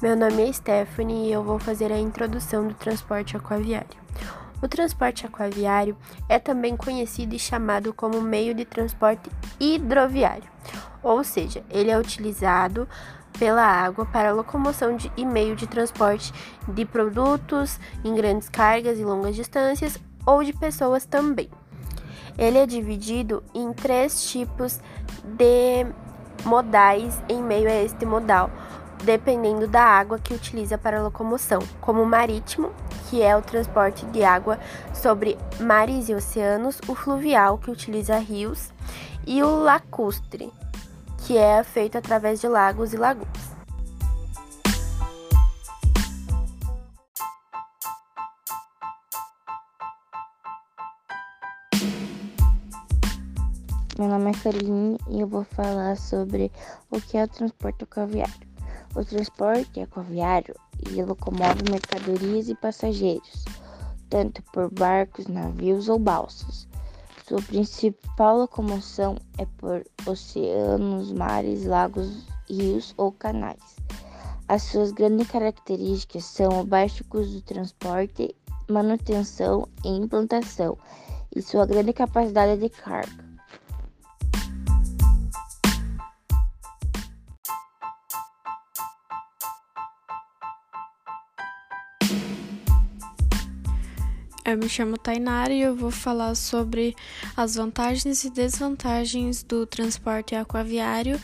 Meu nome é Stephanie e eu vou fazer a introdução do transporte aquaviário. O transporte aquaviário é também conhecido e chamado como meio de transporte hidroviário, ou seja, ele é utilizado pela água para locomoção de, e meio de transporte de produtos em grandes cargas e longas distâncias ou de pessoas também. Ele é dividido em três tipos de modais em meio a este modal dependendo da água que utiliza para locomoção, como o marítimo, que é o transporte de água sobre mares e oceanos, o fluvial, que utiliza rios, e o lacustre, que é feito através de lagos e lagoas. Meu nome é Caroline e eu vou falar sobre o que é o transporte aquaviário. O transporte aquaviário e locomove mercadorias e passageiros, tanto por barcos, navios ou balsas. Sua principal locomoção é por oceanos, mares, lagos, rios ou canais. As suas grandes características são o baixo custo do transporte, manutenção e implantação, e sua grande capacidade de carga. Eu me chamo Tainara e eu vou falar sobre as vantagens e desvantagens do transporte aquaviário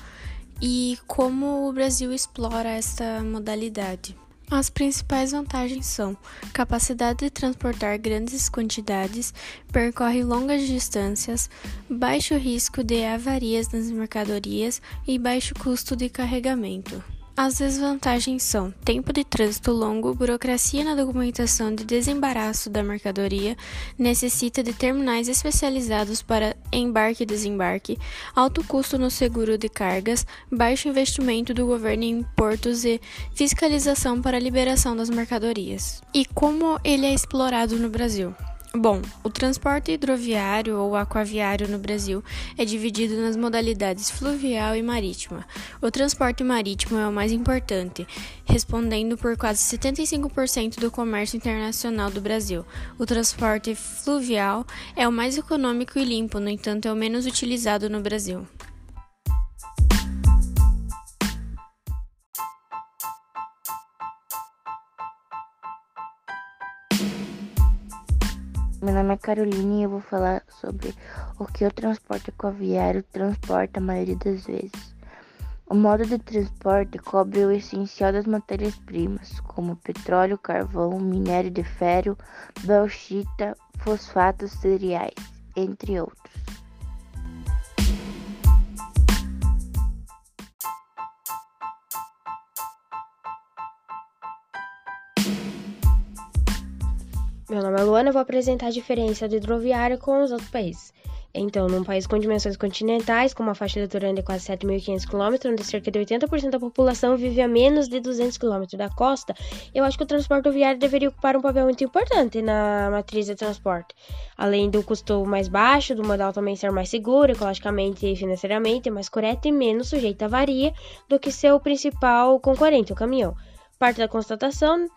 e como o Brasil explora esta modalidade. As principais vantagens são capacidade de transportar grandes quantidades, percorre longas distâncias, baixo risco de avarias nas mercadorias e baixo custo de carregamento. As desvantagens são tempo de trânsito longo, burocracia na documentação de desembaraço da mercadoria, necessita de terminais especializados para embarque e desembarque, alto custo no seguro de cargas, baixo investimento do governo em portos e fiscalização para a liberação das mercadorias. E como ele é explorado no Brasil? Bom, o transporte hidroviário ou aquaviário no Brasil é dividido nas modalidades fluvial e marítima. O transporte marítimo é o mais importante, respondendo por quase 75% do comércio internacional do Brasil. O transporte fluvial é o mais econômico e limpo, no entanto, é o menos utilizado no Brasil. Meu nome é Caroline e eu vou falar sobre o que o transporte aquaviário transporta a maioria das vezes. O modo de transporte cobre o essencial das matérias-primas, como petróleo, carvão, minério de ferro, bauxita, fosfatos, cereais, entre outros. Meu nome é Luana vou apresentar a diferença do hidroviário com os outros países. Então, num país com dimensões continentais, com uma faixa litorânea de quase 7.500 km, onde cerca de 80% da população vive a menos de 200 km da costa, eu acho que o transporte viário deveria ocupar um papel muito importante na matriz de transporte. Além do custo mais baixo, do modal também ser mais seguro, ecologicamente e financeiramente mais correto e menos sujeito a avaria do que seu principal concorrente, o caminhão parte da constatação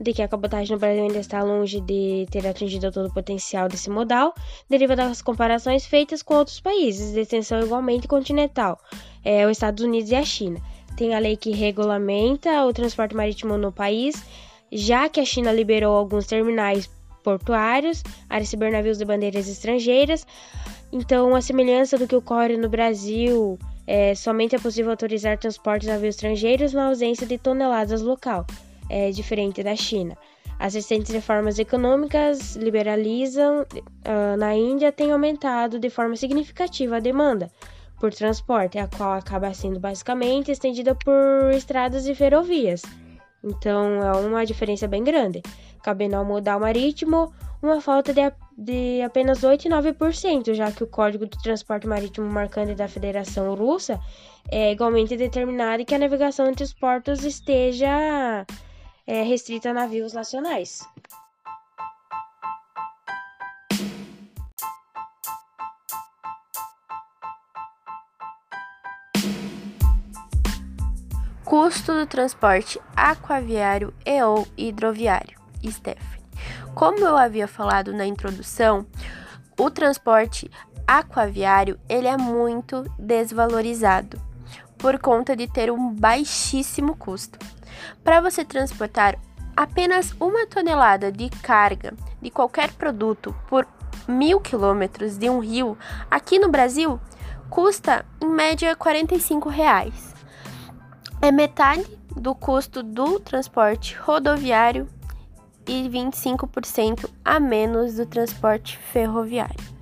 de que a cabotagem no Brasil ainda está longe de ter atingido todo o potencial desse modal, deriva das comparações feitas com outros países de extensão igualmente continental, é, os Estados Unidos e a China. Tem a lei que regulamenta o transporte marítimo no país, já que a China liberou alguns terminais portuários a receber navios de bandeiras estrangeiras. Então, a semelhança do que ocorre no Brasil é, somente é possível autorizar transportes de navios estrangeiros na ausência de toneladas local, é, diferente da China. As recentes reformas econômicas liberalizam uh, na Índia têm aumentado de forma significativa a demanda por transporte, a qual acaba sendo basicamente estendida por estradas e ferrovias. Então é uma diferença bem grande. Cabendo ao modal marítimo, uma falta de, de apenas 8,9%, já que o Código do Transporte Marítimo Marcante da Federação Russa é igualmente determinado que a navegação entre os portos esteja é, restrita a navios nacionais. Custo do transporte aquaviário e ou hidroviário. Stephanie. Como eu havia falado na introdução, o transporte aquaviário ele é muito desvalorizado por conta de ter um baixíssimo custo. Para você transportar apenas uma tonelada de carga de qualquer produto por mil quilômetros de um rio, aqui no Brasil, custa em média 45 reais. É metade do custo do transporte rodoviário e 25% a menos do transporte ferroviário.